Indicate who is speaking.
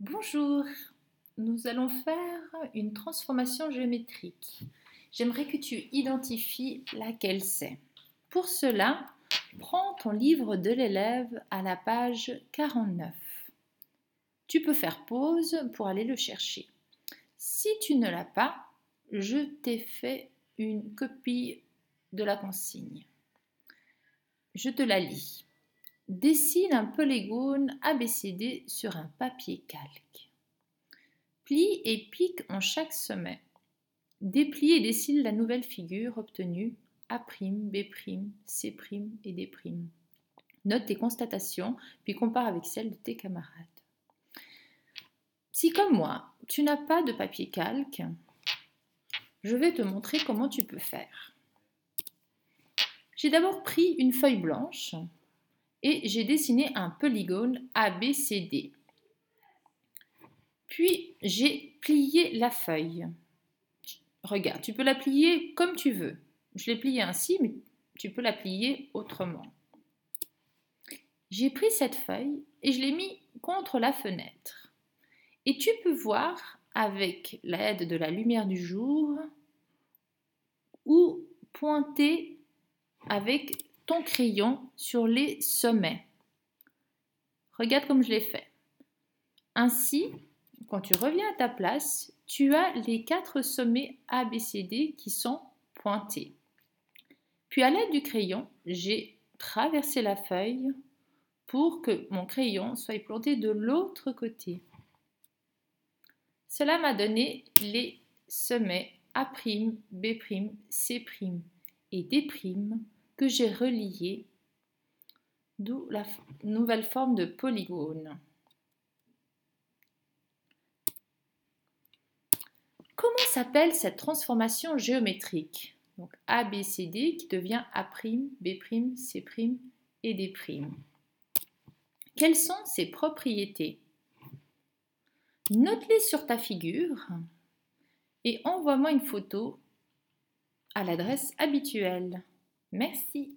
Speaker 1: Bonjour, nous allons faire une transformation géométrique. J'aimerais que tu identifies laquelle c'est. Pour cela, prends ton livre de l'élève à la page 49. Tu peux faire pause pour aller le chercher. Si tu ne l'as pas, je t'ai fait une copie de la consigne. Je te la lis. Dessine un polygone ABCD sur un papier calque. Plie et pique en chaque sommet. Déplie et dessine la nouvelle figure obtenue A', B', C' et D'. Note tes constatations, puis compare avec celles de tes camarades. Si comme moi, tu n'as pas de papier calque, je vais te montrer comment tu peux faire. J'ai d'abord pris une feuille blanche et j'ai dessiné un polygone ABCD. Puis j'ai plié la feuille. Regarde, tu peux la plier comme tu veux. Je l'ai pliée ainsi, mais tu peux la plier autrement. J'ai pris cette feuille et je l'ai mis contre la fenêtre. Et tu peux voir avec l'aide de la lumière du jour ou pointer avec ton crayon sur les sommets. Regarde comme je l'ai fait. Ainsi, quand tu reviens à ta place, tu as les quatre sommets ABCD qui sont pointés. Puis à l'aide du crayon, j'ai traversé la feuille pour que mon crayon soit planté de l'autre côté. Cela m'a donné les sommets A', B', C' et D' que j'ai relié, d'où la nouvelle forme de polygone. Comment s'appelle cette transformation géométrique? Donc A, B, C, D qui devient A', B', C' et D'. Quelles sont ses propriétés? Note-les sur ta figure et envoie-moi une photo à l'adresse habituelle. Merci.